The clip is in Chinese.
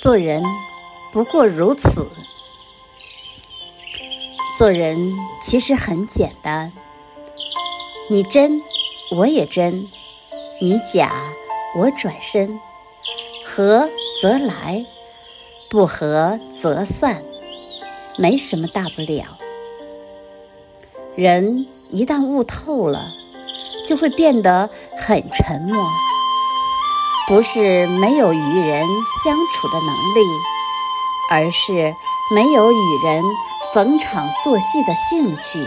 做人不过如此。做人其实很简单，你真，我也真；你假，我转身。合则来，不合则散，没什么大不了。人一旦悟透了，就会变得很沉默。不是没有与人相处的能力，而是没有与人逢场作戏的兴趣。